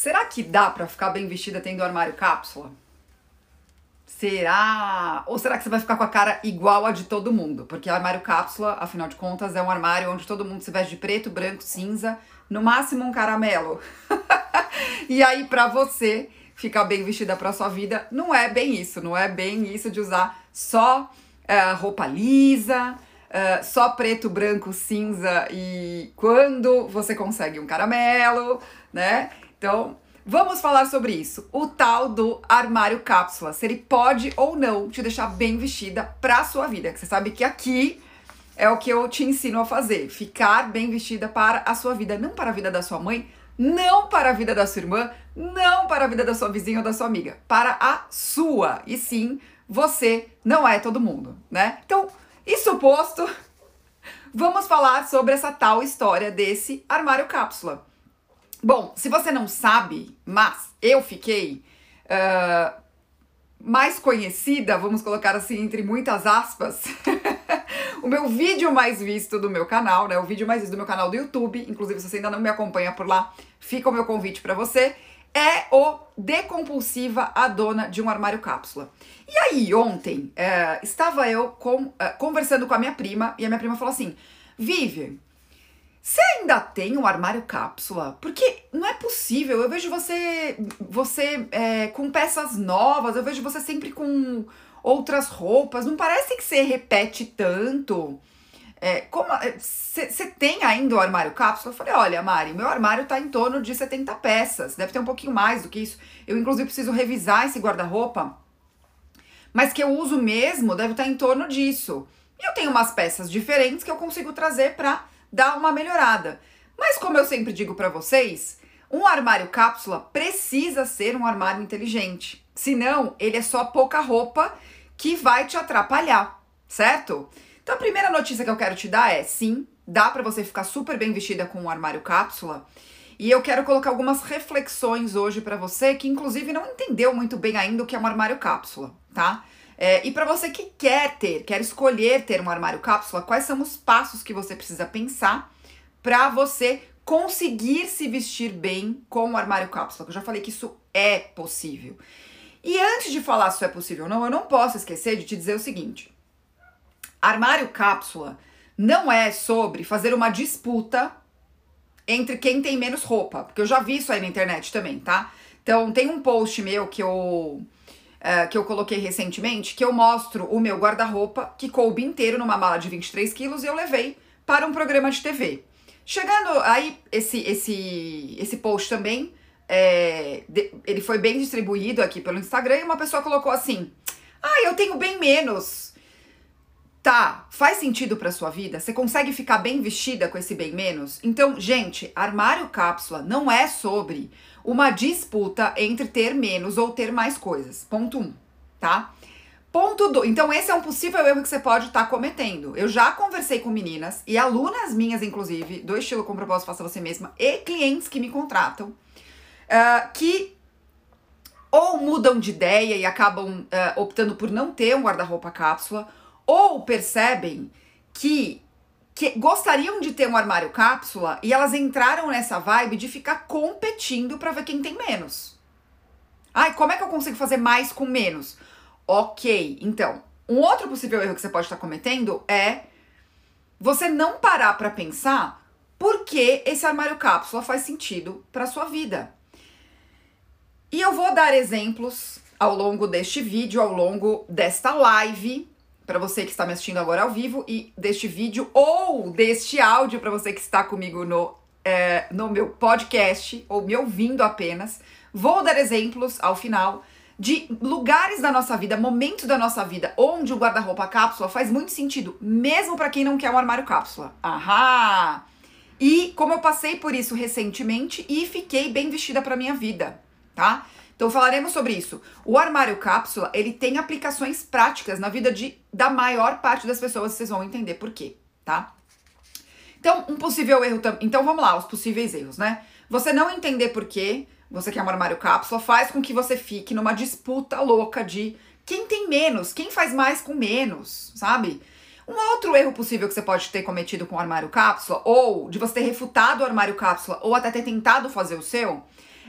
Será que dá para ficar bem vestida tendo armário cápsula? Será? Ou será que você vai ficar com a cara igual a de todo mundo? Porque armário cápsula, afinal de contas, é um armário onde todo mundo se veste de preto, branco, cinza, no máximo um caramelo. e aí, para você ficar bem vestida para sua vida, não é bem isso, não é bem isso de usar só uh, roupa lisa, uh, só preto, branco, cinza e quando você consegue um caramelo, né? Então, vamos falar sobre isso. O tal do armário cápsula, se ele pode ou não te deixar bem vestida para sua vida. Você sabe que aqui é o que eu te ensino a fazer, ficar bem vestida para a sua vida, não para a vida da sua mãe, não para a vida da sua irmã, não para a vida da sua vizinha ou da sua amiga, para a sua. E sim, você não é todo mundo, né? Então, isso posto, vamos falar sobre essa tal história desse armário cápsula. Bom, se você não sabe, mas eu fiquei uh, mais conhecida, vamos colocar assim entre muitas aspas, o meu vídeo mais visto do meu canal, né? O vídeo mais visto do meu canal do YouTube, inclusive se você ainda não me acompanha por lá, fica o meu convite para você, é o Decompulsiva, a dona de um armário cápsula. E aí, ontem, uh, estava eu com, uh, conversando com a minha prima, e a minha prima falou assim, Vivian, você ainda tem um armário cápsula? Porque não é possível. Eu vejo você você é, com peças novas, eu vejo você sempre com outras roupas. Não parece que você repete tanto. É, como você é, tem ainda o armário cápsula? Eu falei, olha, Mari, meu armário tá em torno de 70 peças. Deve ter um pouquinho mais do que isso. Eu, inclusive, preciso revisar esse guarda-roupa. Mas que eu uso mesmo deve estar tá em torno disso. Eu tenho umas peças diferentes que eu consigo trazer para dar uma melhorada. Mas como eu sempre digo para vocês, um armário cápsula precisa ser um armário inteligente. Senão, ele é só pouca roupa que vai te atrapalhar, certo? Então a primeira notícia que eu quero te dar é: sim, dá para você ficar super bem vestida com um armário cápsula. E eu quero colocar algumas reflexões hoje para você que inclusive não entendeu muito bem ainda o que é um armário cápsula, tá? É, e para você que quer ter, quer escolher ter um armário cápsula, quais são os passos que você precisa pensar para você conseguir se vestir bem com o armário cápsula? Eu já falei que isso é possível. E antes de falar se isso é possível ou não, eu não posso esquecer de te dizer o seguinte: armário cápsula não é sobre fazer uma disputa entre quem tem menos roupa, porque eu já vi isso aí na internet também, tá? Então tem um post meu que eu uh, que eu coloquei recentemente, que eu mostro o meu guarda-roupa, que coube inteiro numa mala de 23 quilos, e eu levei para um programa de TV. Chegando aí, esse, esse, esse post também, é, de, ele foi bem distribuído aqui pelo Instagram, e uma pessoa colocou assim, ah, eu tenho bem menos. Tá, faz sentido para sua vida? Você consegue ficar bem vestida com esse bem menos? Então, gente, armário cápsula não é sobre uma disputa entre ter menos ou ter mais coisas. Ponto 1, um, tá? Ponto 2. Então, esse é um possível erro que você pode estar tá cometendo. Eu já conversei com meninas e alunas minhas, inclusive, do estilo com propósito Faça Você Mesma, e clientes que me contratam, uh, que ou mudam de ideia e acabam uh, optando por não ter um guarda-roupa cápsula, ou percebem que que gostariam de ter um armário cápsula e elas entraram nessa vibe de ficar competindo para ver quem tem menos. Ai, como é que eu consigo fazer mais com menos? Ok, então, um outro possível erro que você pode estar cometendo é você não parar para pensar por que esse armário cápsula faz sentido para sua vida. E eu vou dar exemplos ao longo deste vídeo, ao longo desta live, para você que está me assistindo agora ao vivo e deste vídeo ou deste áudio para você que está comigo no, é, no meu podcast ou me ouvindo apenas. Vou dar exemplos ao final de lugares da nossa vida, momentos da nossa vida onde o guarda-roupa cápsula faz muito sentido, mesmo para quem não quer um armário cápsula. Ahá! E como eu passei por isso recentemente e fiquei bem vestida para minha vida, tá? Então falaremos sobre isso. O armário cápsula, ele tem aplicações práticas na vida de, da maior parte das pessoas, vocês vão entender por quê, tá? Então, um possível erro também. Então vamos lá, os possíveis erros, né? Você não entender por quê você quer um armário cápsula faz com que você fique numa disputa louca de quem tem menos, quem faz mais com menos, sabe? Um outro erro possível que você pode ter cometido com o armário cápsula, ou de você ter refutado o armário cápsula, ou até ter tentado fazer o seu,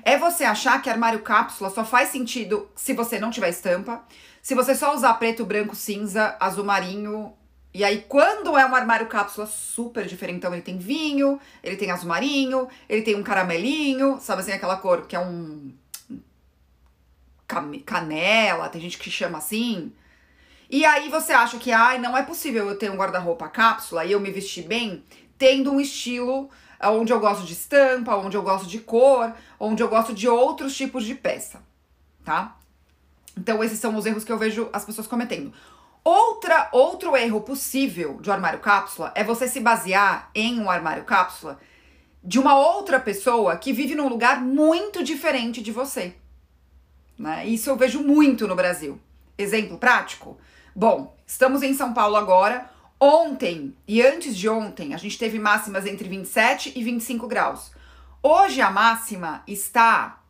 é você achar que armário cápsula só faz sentido se você não tiver estampa, se você só usar preto, branco, cinza, azul marinho. E aí, quando é um armário cápsula super diferente, então ele tem vinho, ele tem azul marinho, ele tem um caramelinho, sabe assim, aquela cor que é um. canela, tem gente que chama assim. E aí você acha que, ai, não é possível eu ter um guarda-roupa cápsula e eu me vestir bem, tendo um estilo onde eu gosto de estampa, onde eu gosto de cor, onde eu gosto de outros tipos de peça, tá? Então esses são os erros que eu vejo as pessoas cometendo. Outra, outro erro possível de um armário cápsula é você se basear em um armário cápsula de uma outra pessoa que vive num lugar muito diferente de você. Né? Isso eu vejo muito no Brasil. Exemplo prático? Bom, estamos em São Paulo agora. Ontem e antes de ontem, a gente teve máximas entre 27 e 25 graus. Hoje a máxima está.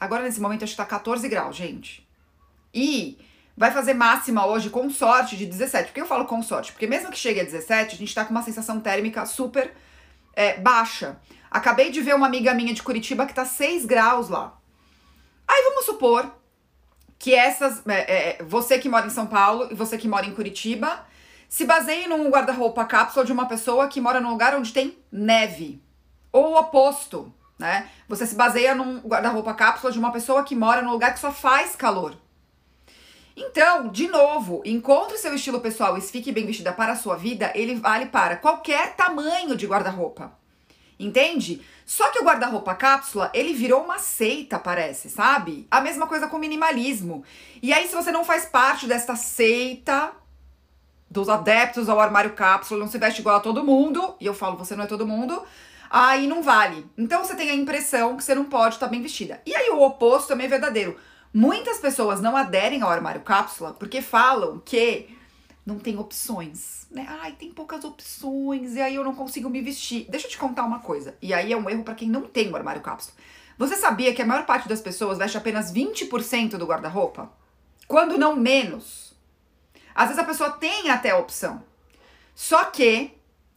Agora nesse momento acho que está 14 graus, gente. E vai fazer máxima hoje com sorte de 17. Por que eu falo com sorte? Porque mesmo que chegue a 17, a gente está com uma sensação térmica super é, baixa. Acabei de ver uma amiga minha de Curitiba que tá 6 graus lá. Aí vamos supor que essas. É, é, você que mora em São Paulo e você que mora em Curitiba se baseie num guarda-roupa cápsula de uma pessoa que mora num lugar onde tem neve. Ou o oposto, né? Você se baseia num guarda-roupa cápsula de uma pessoa que mora num lugar que só faz calor. Então, de novo, encontre seu estilo pessoal e fique bem vestida para a sua vida, ele vale para qualquer tamanho de guarda-roupa. Entende? Só que o guarda-roupa cápsula, ele virou uma seita, parece, sabe? A mesma coisa com minimalismo. E aí, se você não faz parte desta seita, dos adeptos ao armário cápsula, não se veste igual a todo mundo, e eu falo, você não é todo mundo, aí não vale. Então você tem a impressão que você não pode estar bem vestida. E aí o oposto também é verdadeiro. Muitas pessoas não aderem ao armário cápsula porque falam que não tem opções, né? Ai, tem poucas opções e aí eu não consigo me vestir. Deixa eu te contar uma coisa. E aí é um erro para quem não tem o armário cápsula. Você sabia que a maior parte das pessoas veste apenas 20% do guarda-roupa? Quando não menos. Às vezes a pessoa tem até opção. Só que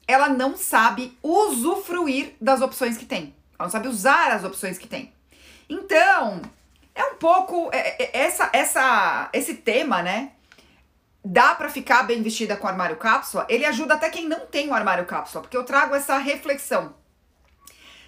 ela não sabe usufruir das opções que tem. Ela não sabe usar as opções que tem. Então, é um pouco é, é, essa essa esse tema, né? Dá para ficar bem vestida com o armário cápsula? Ele ajuda até quem não tem o armário cápsula, porque eu trago essa reflexão.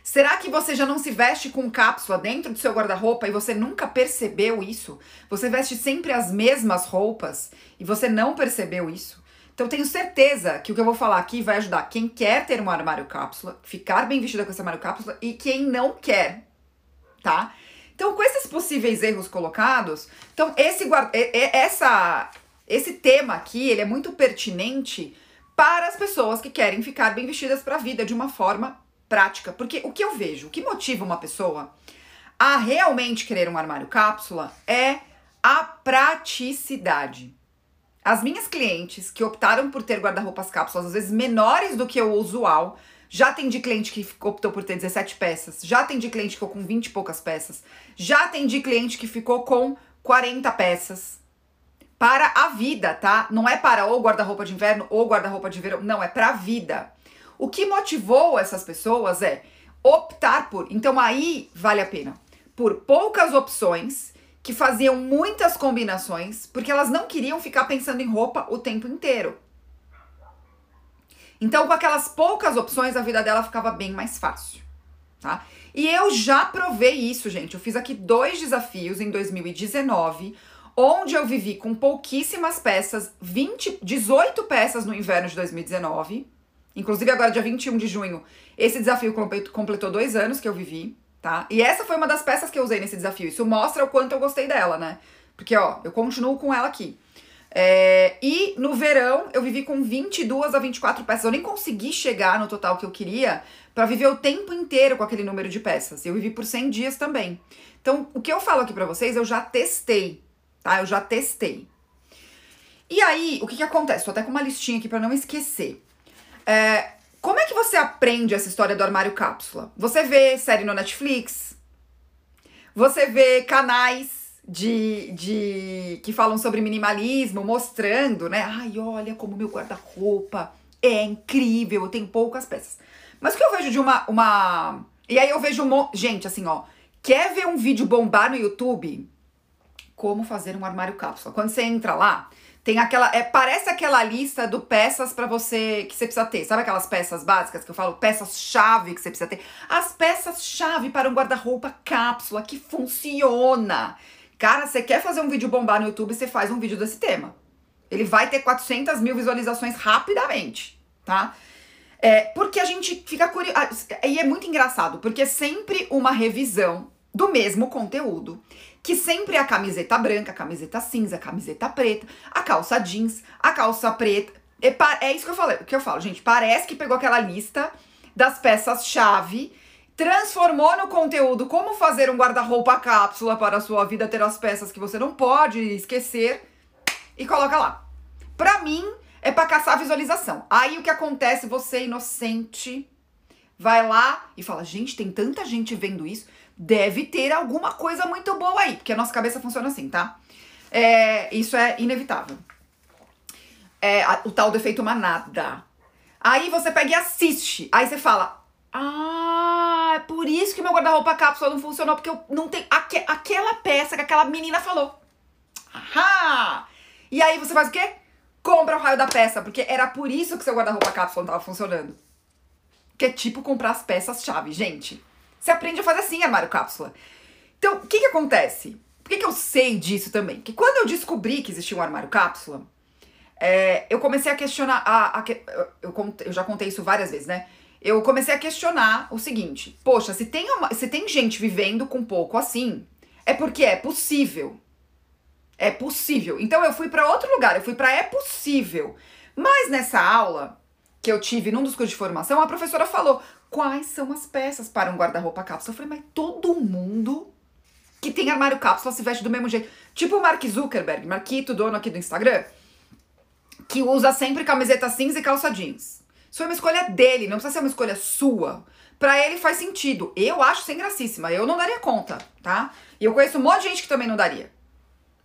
Será que você já não se veste com cápsula dentro do seu guarda-roupa e você nunca percebeu isso? Você veste sempre as mesmas roupas e você não percebeu isso? Então tenho certeza que o que eu vou falar aqui vai ajudar quem quer ter um armário cápsula, ficar bem vestida com esse armário cápsula e quem não quer, tá? Então com esses possíveis erros colocados, então esse essa esse tema aqui, ele é muito pertinente para as pessoas que querem ficar bem vestidas para a vida de uma forma prática. Porque o que eu vejo, o que motiva uma pessoa a realmente querer um armário cápsula é a praticidade. As minhas clientes que optaram por ter guarda-roupas cápsulas, às vezes menores do que o usual, já atendi cliente que optou por ter 17 peças, já atendi cliente que ficou com 20 e poucas peças, já atendi cliente que ficou com 40 peças. Para a vida, tá? Não é para ou guarda-roupa de inverno ou guarda-roupa de verão, não, é para a vida. O que motivou essas pessoas é optar por. Então aí vale a pena. Por poucas opções que faziam muitas combinações, porque elas não queriam ficar pensando em roupa o tempo inteiro. Então, com aquelas poucas opções, a vida dela ficava bem mais fácil, tá? E eu já provei isso, gente. Eu fiz aqui dois desafios em 2019, onde eu vivi com pouquíssimas peças, 20, 18 peças no inverno de 2019 Inclusive, agora, dia 21 de junho, esse desafio completou dois anos que eu vivi, tá? E essa foi uma das peças que eu usei nesse desafio. Isso mostra o quanto eu gostei dela, né? Porque, ó, eu continuo com ela aqui. É, e no verão, eu vivi com 22 a 24 peças. Eu nem consegui chegar no total que eu queria para viver o tempo inteiro com aquele número de peças. Eu vivi por 100 dias também. Então, o que eu falo aqui para vocês, eu já testei, tá? Eu já testei. E aí, o que que acontece? Tô até com uma listinha aqui para não esquecer. É, como é que você aprende essa história do armário cápsula? Você vê série no Netflix? Você vê canais de, de que falam sobre minimalismo, mostrando, né? Ai, olha como meu guarda-roupa é incrível, eu tenho poucas peças. Mas o que eu vejo de uma. uma... E aí eu vejo. Um... Gente, assim, ó. Quer ver um vídeo bombar no YouTube? Como fazer um armário cápsula. Quando você entra lá, tem aquela. É, parece aquela lista do peças para você que você precisa ter. Sabe aquelas peças básicas que eu falo? Peças-chave que você precisa ter. As peças-chave para um guarda-roupa cápsula que funciona. Cara, você quer fazer um vídeo bombar no YouTube, você faz um vídeo desse tema. Ele vai ter 400 mil visualizações rapidamente, tá? É, porque a gente fica curioso. E é muito engraçado, porque é sempre uma revisão do mesmo conteúdo. Que sempre é a camiseta branca, a camiseta cinza, a camiseta preta, a calça jeans, a calça preta. É, é isso que eu falei, que eu falo, gente. Parece que pegou aquela lista das peças-chave, transformou no conteúdo como fazer um guarda-roupa cápsula para a sua vida ter as peças que você não pode esquecer e coloca lá. Pra mim, é para caçar visualização. Aí o que acontece, você inocente vai lá e fala: "Gente, tem tanta gente vendo isso, deve ter alguma coisa muito boa aí", porque a nossa cabeça funciona assim, tá? É, isso é inevitável. É o tal do efeito manada. Aí você pega e assiste. Aí você fala: "Ah, é por isso que meu guarda-roupa cápsula não funcionou, porque eu não tenho aque, aquela peça que aquela menina falou". Ahá! E aí você faz o quê? compra o raio da peça, porque era por isso que seu guarda-roupa cápsula não tava funcionando. Que é tipo comprar as peças-chave, gente. Você aprende a fazer assim, armário cápsula. Então, o que que acontece? Por que, que eu sei disso também? Que quando eu descobri que existia um armário cápsula, é, eu comecei a questionar. A, a, eu, eu já contei isso várias vezes, né? Eu comecei a questionar o seguinte: poxa, se tem, uma, se tem gente vivendo com pouco assim, é porque é possível. É possível. Então eu fui para outro lugar, eu fui para é possível. Mas nessa aula que eu tive num dos cursos de formação, a professora falou quais são as peças para um guarda-roupa cápsula. Eu falei, mas todo mundo que tem armário cápsula se veste do mesmo jeito. Tipo o Mark Zuckerberg, Marquito, dono aqui do Instagram, que usa sempre camiseta cinza e calça jeans. Isso é uma escolha dele, não precisa ser uma escolha sua. Pra ele faz sentido. Eu acho sem gracíssima, eu não daria conta, tá? E eu conheço um monte de gente que também não daria.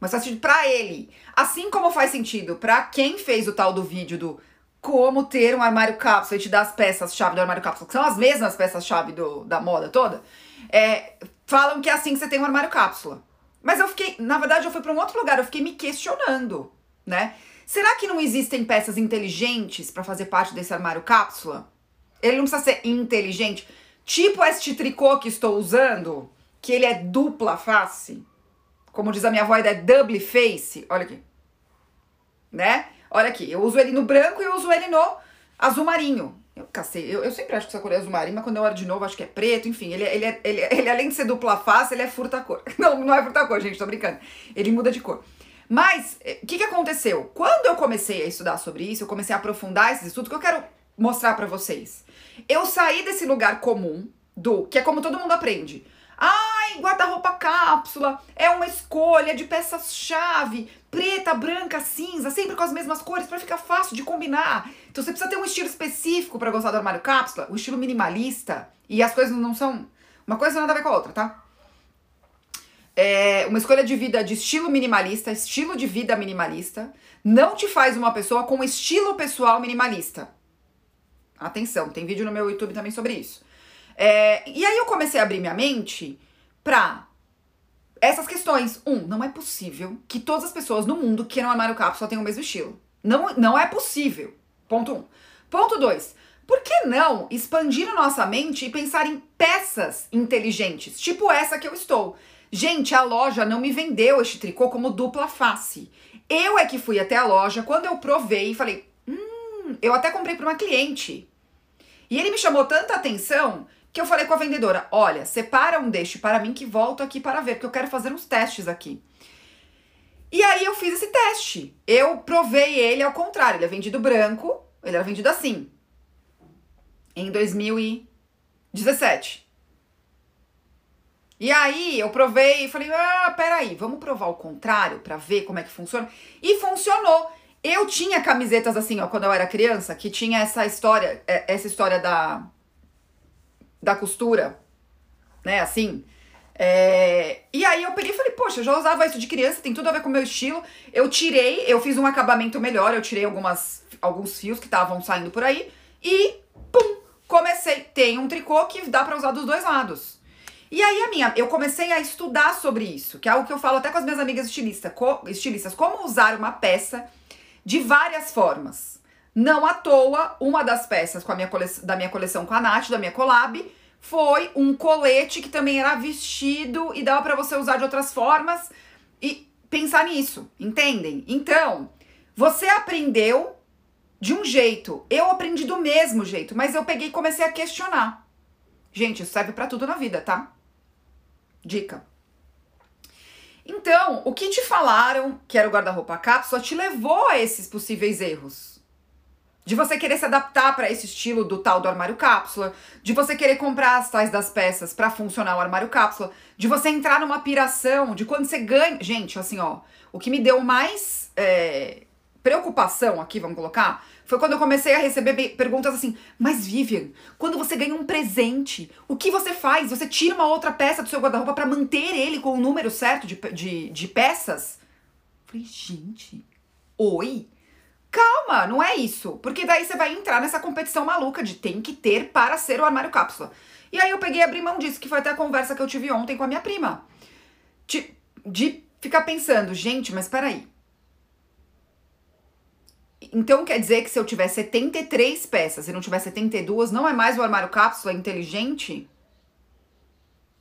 Mas faz sentido pra ele. Assim como faz sentido pra quem fez o tal do vídeo do como ter um armário cápsula e te dar as peças-chave do armário cápsula, que são as mesmas peças-chave da moda toda, é, falam que é assim que você tem um armário cápsula. Mas eu fiquei, na verdade, eu fui para um outro lugar, eu fiquei me questionando, né? Será que não existem peças inteligentes para fazer parte desse armário cápsula? Ele não precisa ser inteligente. Tipo este tricô que estou usando, que ele é dupla face. Como diz a minha avó, é double face. Olha aqui. Né? Olha aqui. Eu uso ele no branco e eu uso ele no azul marinho. Eu cacei. Eu, eu sempre acho que essa cor é azul marinho, mas quando eu olho de novo, acho que é preto. Enfim, ele, ele, ele, ele, ele além de ser dupla face, ele é furta-cor. Não, não é furta-cor, gente, tô brincando. Ele muda de cor. Mas, eh, o que, que aconteceu? Quando eu comecei a estudar sobre isso, eu comecei a aprofundar esses estudos, que eu quero mostrar para vocês. Eu saí desse lugar comum, do que é como todo mundo aprende. Ai, guarda-roupa cápsula é uma escolha de peças-chave, preta, branca, cinza, sempre com as mesmas cores para ficar fácil de combinar. Então você precisa ter um estilo específico para gostar do armário cápsula, o estilo minimalista, e as coisas não são uma coisa não nada a ver com a outra, tá? É uma escolha de vida de estilo minimalista, estilo de vida minimalista, não te faz uma pessoa com estilo pessoal minimalista. Atenção, tem vídeo no meu YouTube também sobre isso. É, e aí eu comecei a abrir minha mente pra essas questões. Um, não é possível que todas as pessoas no mundo que queiram armário cápsula tenham o mesmo estilo. Não, não é possível. Ponto um. Ponto dois. Por que não expandir a nossa mente e pensar em peças inteligentes, tipo essa que eu estou? Gente, a loja não me vendeu este tricô como dupla face. Eu é que fui até a loja, quando eu provei, falei, hum, eu até comprei para uma cliente. E ele me chamou tanta atenção que eu falei com a vendedora: olha, separa um deste para mim que volto aqui para ver, porque eu quero fazer uns testes aqui. E aí eu fiz esse teste. Eu provei ele ao contrário. Ele é vendido branco, ele era vendido assim. Em 2017. E aí eu provei e falei: ah, peraí, vamos provar o contrário para ver como é que funciona. E funcionou. Eu tinha camisetas assim, ó, quando eu era criança, que tinha essa história, é, essa história da da costura, né? Assim, É, e aí eu peguei e falei, poxa, eu já usava isso de criança, tem tudo a ver com o meu estilo. Eu tirei, eu fiz um acabamento melhor, eu tirei algumas, alguns fios que estavam saindo por aí e pum, comecei. Tem um tricô que dá para usar dos dois lados. E aí a minha, eu comecei a estudar sobre isso, que é algo que eu falo até com as minhas amigas estilistas, co, estilistas, como usar uma peça de várias formas. Não à toa, uma das peças com a minha da minha coleção com a Nath, da minha collab, foi um colete que também era vestido e dava para você usar de outras formas e pensar nisso, entendem? Então, você aprendeu de um jeito, eu aprendi do mesmo jeito, mas eu peguei e comecei a questionar. Gente, isso serve para tudo na vida, tá? Dica. Então, o que te falaram que era o guarda-roupa cápsula te levou a esses possíveis erros de você querer se adaptar para esse estilo do tal do armário cápsula, de você querer comprar as tais das peças para funcionar o armário cápsula, de você entrar numa piração, de quando você ganha. Gente, assim, ó, o que me deu mais é, preocupação aqui, vamos colocar, foi quando eu comecei a receber perguntas assim: Mas Vivian, quando você ganha um presente, o que você faz? Você tira uma outra peça do seu guarda-roupa para manter ele com o número certo de, de, de peças? Eu falei, gente, oi? Calma, não é isso. Porque daí você vai entrar nessa competição maluca de tem que ter para ser o armário cápsula. E aí eu peguei e abri mão disso, que foi até a conversa que eu tive ontem com a minha prima. De, de ficar pensando, gente, mas peraí. Então quer dizer que se eu tiver 73 peças e não tiver 72, não é mais o armário cápsula inteligente?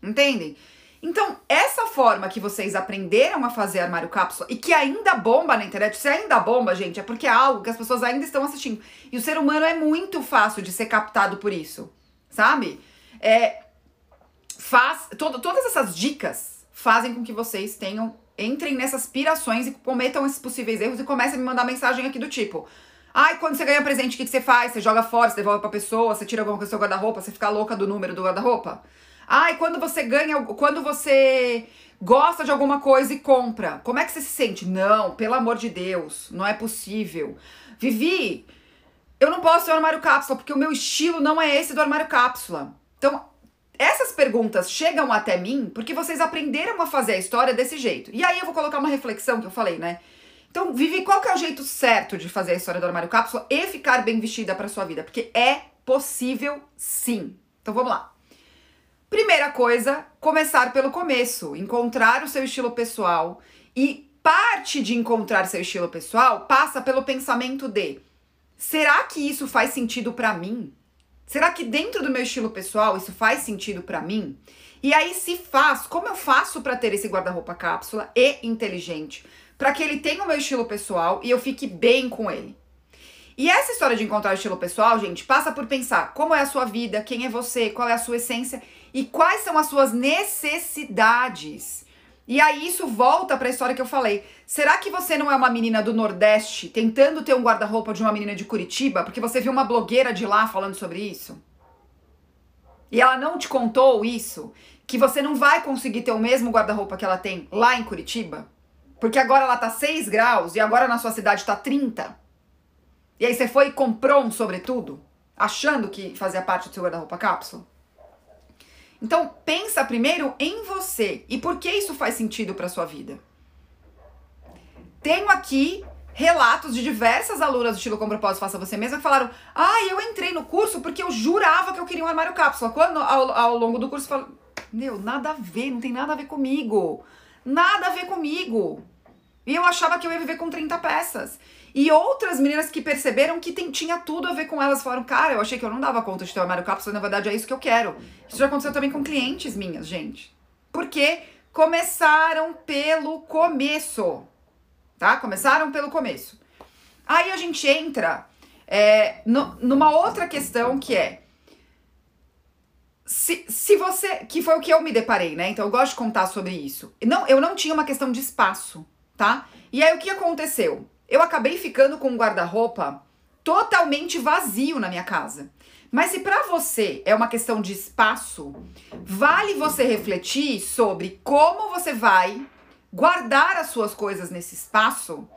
Entendem? Então, essa forma que vocês aprenderam a fazer armário cápsula e que ainda bomba na internet, se ainda bomba, gente, é porque é algo que as pessoas ainda estão assistindo. E o ser humano é muito fácil de ser captado por isso, sabe? É, faz, todo, todas essas dicas fazem com que vocês tenham, entrem nessas pirações e cometam esses possíveis erros e comecem a me mandar mensagem aqui do tipo. Ai, quando você ganha presente, o que, que você faz? Você joga fora, você devolve pra pessoa, você tira alguma coisa do seu guarda-roupa, você fica louca do número do guarda-roupa? Ai, quando você ganha, quando você gosta de alguma coisa e compra, como é que você se sente? Não, pelo amor de Deus, não é possível. Vivi, eu não posso ter um armário cápsula porque o meu estilo não é esse do armário cápsula. Então, essas perguntas chegam até mim porque vocês aprenderam a fazer a história desse jeito. E aí eu vou colocar uma reflexão que eu falei, né? Então, Vivi, qual que é o jeito certo de fazer a história do armário cápsula e ficar bem vestida para sua vida? Porque é possível sim. Então, vamos lá. Primeira coisa, começar pelo começo, encontrar o seu estilo pessoal e parte de encontrar seu estilo pessoal passa pelo pensamento de: será que isso faz sentido para mim? Será que dentro do meu estilo pessoal isso faz sentido para mim? E aí se faz, como eu faço para ter esse guarda-roupa cápsula e inteligente, para que ele tenha o meu estilo pessoal e eu fique bem com ele? E essa história de encontrar o estilo pessoal, gente, passa por pensar como é a sua vida, quem é você, qual é a sua essência e quais são as suas necessidades. E aí isso volta para a história que eu falei. Será que você não é uma menina do Nordeste tentando ter um guarda-roupa de uma menina de Curitiba porque você viu uma blogueira de lá falando sobre isso? E ela não te contou isso? Que você não vai conseguir ter o mesmo guarda-roupa que ela tem lá em Curitiba? Porque agora ela tá 6 graus e agora na sua cidade tá 30? E aí você foi e comprou um sobretudo, achando que fazia parte do seu guarda-roupa cápsula? Então, pensa primeiro em você e por que isso faz sentido para sua vida. Tenho aqui relatos de diversas alunas do estilo com propósito faça você mesma que falaram: "Ah, eu entrei no curso porque eu jurava que eu queria um armário cápsula". Quando ao, ao longo do curso falo: "Meu, nada a ver, não tem nada a ver comigo. Nada a ver comigo". E eu achava que eu ia viver com 30 peças. E outras meninas que perceberam que tem, tinha tudo a ver com elas falaram: Cara, eu achei que eu não dava conta de ter um armário cápsula, na verdade é isso que eu quero. Isso já aconteceu também com clientes minhas, gente. Porque começaram pelo começo. Tá? Começaram pelo começo. Aí a gente entra é, no, numa outra questão que é. Se, se você. Que foi o que eu me deparei, né? Então eu gosto de contar sobre isso. Não, eu não tinha uma questão de espaço, tá? E aí o que aconteceu? Eu acabei ficando com um guarda-roupa totalmente vazio na minha casa. Mas se para você é uma questão de espaço, vale você refletir sobre como você vai guardar as suas coisas nesse espaço.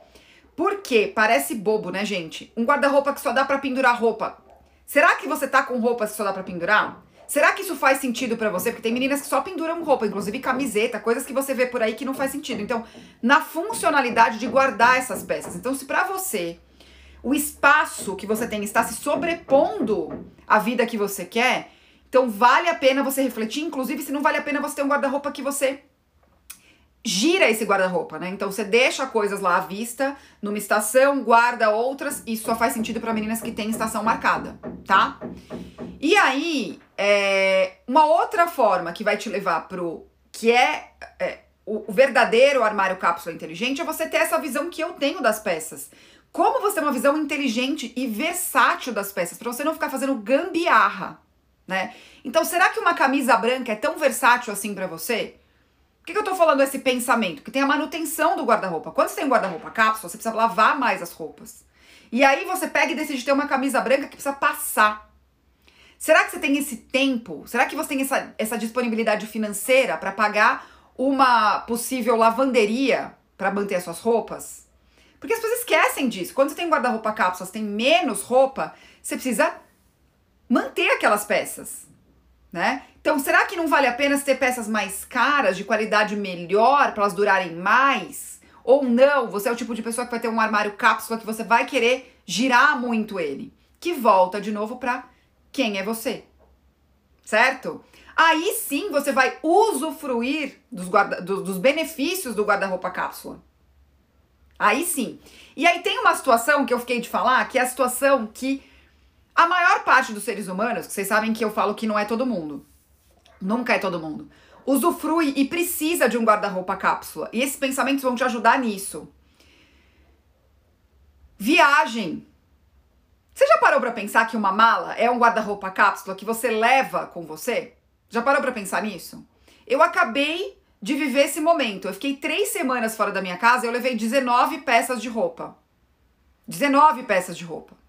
Porque parece bobo, né, gente? Um guarda-roupa que só dá para pendurar roupa. Será que você tá com roupa que só dá para pendurar? Será que isso faz sentido para você? Porque tem meninas que só penduram roupa, inclusive camiseta, coisas que você vê por aí que não faz sentido. Então, na funcionalidade de guardar essas peças. Então, se para você o espaço que você tem está se sobrepondo à vida que você quer, então vale a pena você refletir, inclusive se não vale a pena você ter um guarda-roupa que você gira esse guarda-roupa, né? Então você deixa coisas lá à vista, numa estação, guarda outras, isso só faz sentido para meninas que têm estação marcada, tá? E aí, é, uma outra forma que vai te levar pro que é, é o, o verdadeiro armário cápsula inteligente é você ter essa visão que eu tenho das peças. Como você ter uma visão inteligente e versátil das peças, para você não ficar fazendo gambiarra, né? Então, será que uma camisa branca é tão versátil assim para você? Por que, que eu tô falando esse pensamento? Que tem a manutenção do guarda-roupa. Quando você tem um guarda-roupa cápsula, você precisa lavar mais as roupas. E aí você pega e decide ter uma camisa branca que precisa passar. Será que você tem esse tempo? Será que você tem essa, essa disponibilidade financeira para pagar uma possível lavanderia para manter as suas roupas? Porque as pessoas esquecem disso. Quando você tem um guarda-roupa cápsula, você tem menos roupa, você precisa manter aquelas peças, né? Então, será que não vale a pena ter peças mais caras, de qualidade melhor, para elas durarem mais? Ou não, você é o tipo de pessoa que vai ter um armário cápsula que você vai querer girar muito ele. Que volta de novo para quem é você. Certo? Aí sim você vai usufruir dos, guarda, dos benefícios do guarda-roupa cápsula. Aí sim. E aí tem uma situação que eu fiquei de falar, que é a situação que a maior parte dos seres humanos, que vocês sabem que eu falo que não é todo mundo, Nunca é todo mundo. Usufrui e precisa de um guarda-roupa cápsula. E esses pensamentos vão te ajudar nisso. Viagem. Você já parou para pensar que uma mala é um guarda-roupa cápsula que você leva com você? Já parou para pensar nisso? Eu acabei de viver esse momento. Eu fiquei três semanas fora da minha casa e eu levei 19 peças de roupa. 19 peças de roupa.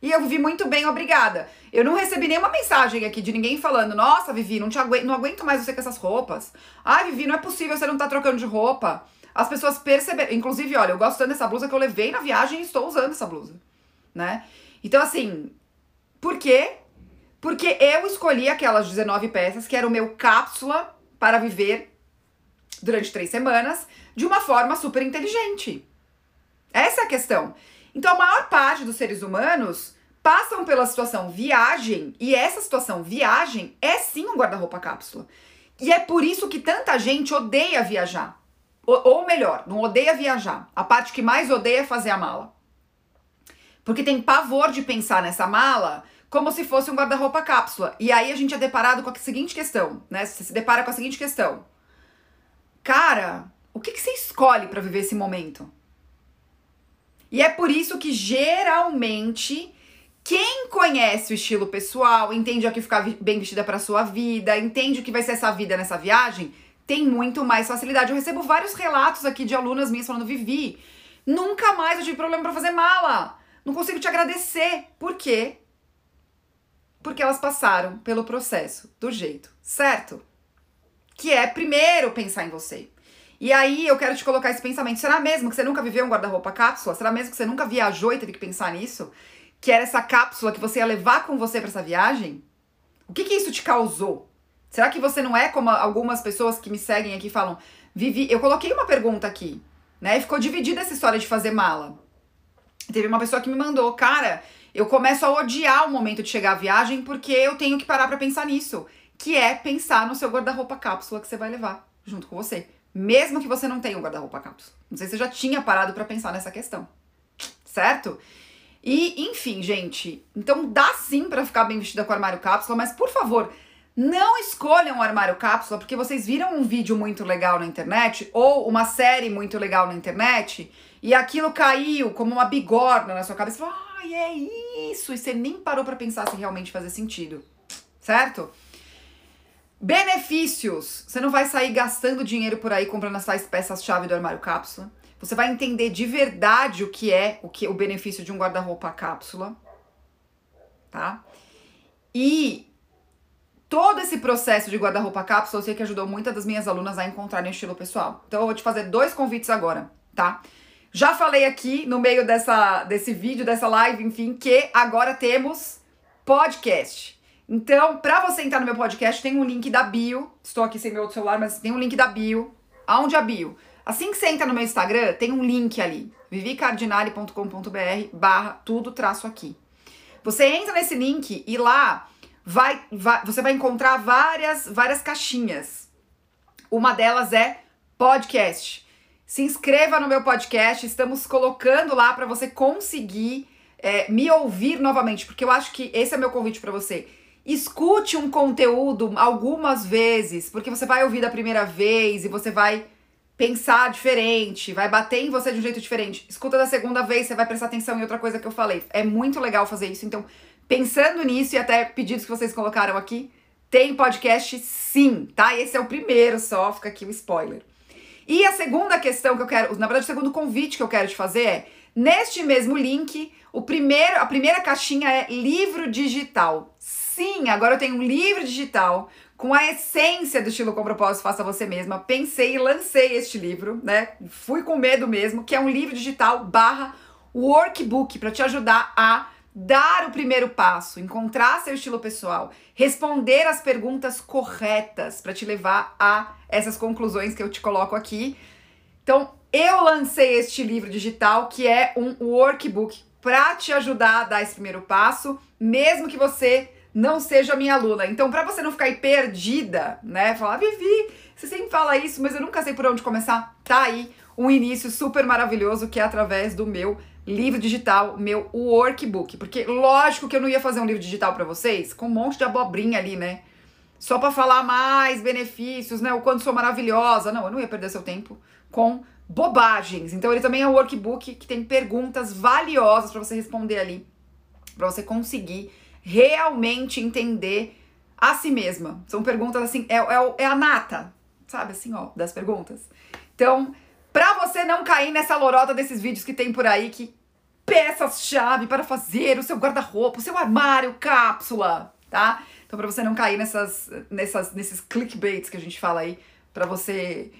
E eu vivi muito bem, obrigada. Eu não recebi nenhuma mensagem aqui de ninguém falando: Nossa, Vivi, não, te aguento, não aguento mais você com essas roupas. Ai, Vivi, não é possível você não tá trocando de roupa. As pessoas perceberam. Inclusive, olha, eu gosto tanto dessa blusa que eu levei na viagem e estou usando essa blusa. Né? Então, assim, por quê? Porque eu escolhi aquelas 19 peças que era o meu cápsula para viver durante três semanas de uma forma super inteligente. Essa é a questão. Então, a maior parte dos seres humanos passam pela situação viagem, e essa situação viagem é sim um guarda-roupa cápsula. E é por isso que tanta gente odeia viajar. Ou, ou melhor, não odeia viajar. A parte que mais odeia é fazer a mala. Porque tem pavor de pensar nessa mala como se fosse um guarda-roupa cápsula. E aí a gente é deparado com a seguinte questão, né? Você se depara com a seguinte questão. Cara, o que, que você escolhe para viver esse momento? E é por isso que geralmente quem conhece o estilo pessoal, entende a que ficar bem vestida para sua vida, entende o que vai ser essa vida nessa viagem, tem muito mais facilidade. Eu recebo vários relatos aqui de alunas minhas falando: Vivi, nunca mais eu tive problema para fazer mala. Não consigo te agradecer. Por quê? Porque elas passaram pelo processo do jeito certo. Que é primeiro pensar em você. E aí eu quero te colocar esse pensamento. Será mesmo que você nunca viveu um guarda-roupa cápsula? Será mesmo que você nunca viajou e teve que pensar nisso? Que era essa cápsula que você ia levar com você para essa viagem? O que, que isso te causou? Será que você não é como algumas pessoas que me seguem aqui falam? Vivi, eu coloquei uma pergunta aqui, né? E ficou dividida essa história de fazer mala. Teve uma pessoa que me mandou, cara, eu começo a odiar o momento de chegar à viagem porque eu tenho que parar para pensar nisso, que é pensar no seu guarda-roupa cápsula que você vai levar junto com você mesmo que você não tenha um guarda-roupa cápsula. Não sei se você já tinha parado para pensar nessa questão, certo? E, enfim, gente, então dá sim para ficar bem vestida com armário cápsula, mas por favor, não escolham um armário cápsula porque vocês viram um vídeo muito legal na internet ou uma série muito legal na internet e aquilo caiu como uma bigorna na sua cabeça. Ai, é isso! E você nem parou para pensar se realmente fazia sentido, certo? Benefícios. Você não vai sair gastando dinheiro por aí comprando essas peças-chave do armário cápsula. Você vai entender de verdade o que é o que o benefício de um guarda-roupa cápsula, tá? E todo esse processo de guarda-roupa cápsula, eu sei que ajudou muitas das minhas alunas a encontrarem estilo pessoal. Então eu vou te fazer dois convites agora, tá? Já falei aqui no meio dessa, desse vídeo, dessa live, enfim, que agora temos podcast. Então, para você entrar no meu podcast, tem um link da bio. Estou aqui sem meu outro celular, mas tem um link da bio. Aonde a bio? Assim que você entra no meu Instagram, tem um link ali, vivicardinale.com.br barra tudo traço aqui. Você entra nesse link e lá vai, vai, você vai encontrar várias, várias caixinhas. Uma delas é podcast. Se inscreva no meu podcast, estamos colocando lá para você conseguir é, me ouvir novamente, porque eu acho que esse é meu convite para você. Escute um conteúdo algumas vezes, porque você vai ouvir da primeira vez e você vai pensar diferente, vai bater em você de um jeito diferente. Escuta da segunda vez, você vai prestar atenção em outra coisa que eu falei. É muito legal fazer isso. Então, pensando nisso e até pedidos que vocês colocaram aqui, tem podcast sim, tá? Esse é o primeiro só, fica aqui o spoiler. E a segunda questão que eu quero, na verdade, o segundo convite que eu quero te fazer é, neste mesmo link, o primeiro, a primeira caixinha é livro digital. Sim, agora eu tenho um livro digital com a essência do estilo com propósito faça você mesma. Pensei e lancei este livro, né? Fui com medo mesmo, que é um livro digital barra workbook para te ajudar a dar o primeiro passo, encontrar seu estilo pessoal, responder as perguntas corretas para te levar a essas conclusões que eu te coloco aqui. Então, eu lancei este livro digital que é um workbook para te ajudar a dar esse primeiro passo, mesmo que você não seja minha aluna. Então, para você não ficar aí perdida, né, falar, Vivi, você sempre fala isso, mas eu nunca sei por onde começar, tá aí um início super maravilhoso que é através do meu livro digital, meu workbook. Porque lógico que eu não ia fazer um livro digital para vocês com um monte de abobrinha ali, né? Só para falar mais benefícios, né? O quanto sou maravilhosa. Não, eu não ia perder seu tempo com bobagens. Então ele também é um workbook que tem perguntas valiosas para você responder ali, para você conseguir realmente entender a si mesma. São perguntas assim, é, é, é a nata, sabe assim, ó, das perguntas. Então, Pra você não cair nessa lorota desses vídeos que tem por aí que peças-chave para fazer o seu guarda-roupa, o seu armário, cápsula, tá? Então para você não cair nessas, nessas, nesses clickbaits que a gente fala aí, para você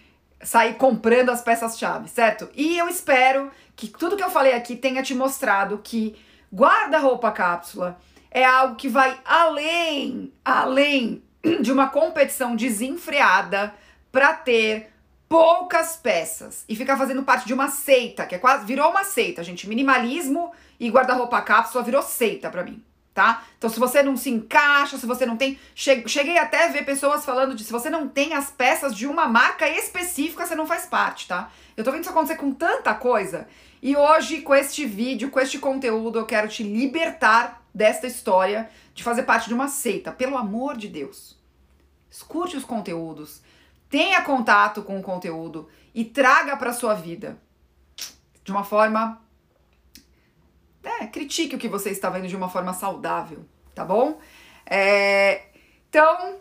sair comprando as peças-chave, certo? E eu espero que tudo que eu falei aqui tenha te mostrado que guarda-roupa cápsula é algo que vai além, além de uma competição desenfreada para ter poucas peças e ficar fazendo parte de uma seita, que é quase virou uma seita, gente. Minimalismo e guarda-roupa cápsula virou seita para mim, tá? Então, se você não se encaixa, se você não tem. Cheguei até a ver pessoas falando de se você não tem as peças de uma marca específica, você não faz parte, tá? Eu tô vendo isso acontecer com tanta coisa. E hoje, com este vídeo, com este conteúdo, eu quero te libertar desta história de fazer parte de uma seita. Pelo amor de Deus. Escute os conteúdos tenha contato com o conteúdo e traga para sua vida de uma forma é, critique o que você está vendo de uma forma saudável, tá bom? É, então,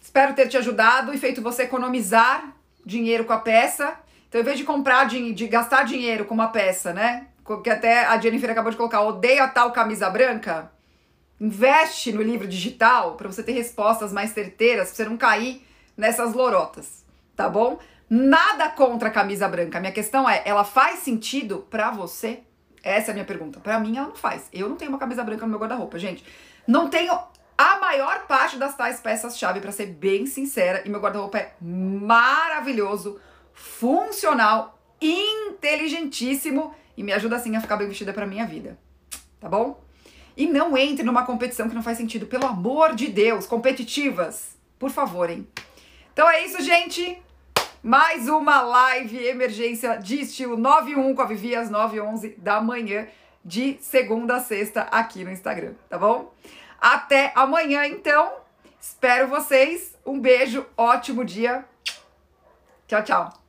espero ter te ajudado e feito você economizar dinheiro com a peça. Então, em vez de comprar, de, de gastar dinheiro com uma peça, né? Que até a Jennifer acabou de colocar, odeio a tal camisa branca. Investe no livro digital para você ter respostas mais certeiras, para você não cair nessas lorotas, tá bom? Nada contra a camisa branca. Minha questão é, ela faz sentido para você? Essa é a minha pergunta. Para mim, ela não faz. Eu não tenho uma camisa branca no meu guarda-roupa, gente. Não tenho a maior parte das tais peças-chave, para ser bem sincera, e meu guarda-roupa é maravilhoso, funcional, inteligentíssimo e me ajuda assim a ficar bem vestida para minha vida. Tá bom? E não entre numa competição que não faz sentido, pelo amor de Deus, competitivas. Por favor, hein? Então é isso, gente. Mais uma live emergência de estilo 91 com a Vivi às 9 11 da manhã, de segunda a sexta, aqui no Instagram, tá bom? Até amanhã, então. Espero vocês. Um beijo, ótimo dia. Tchau, tchau.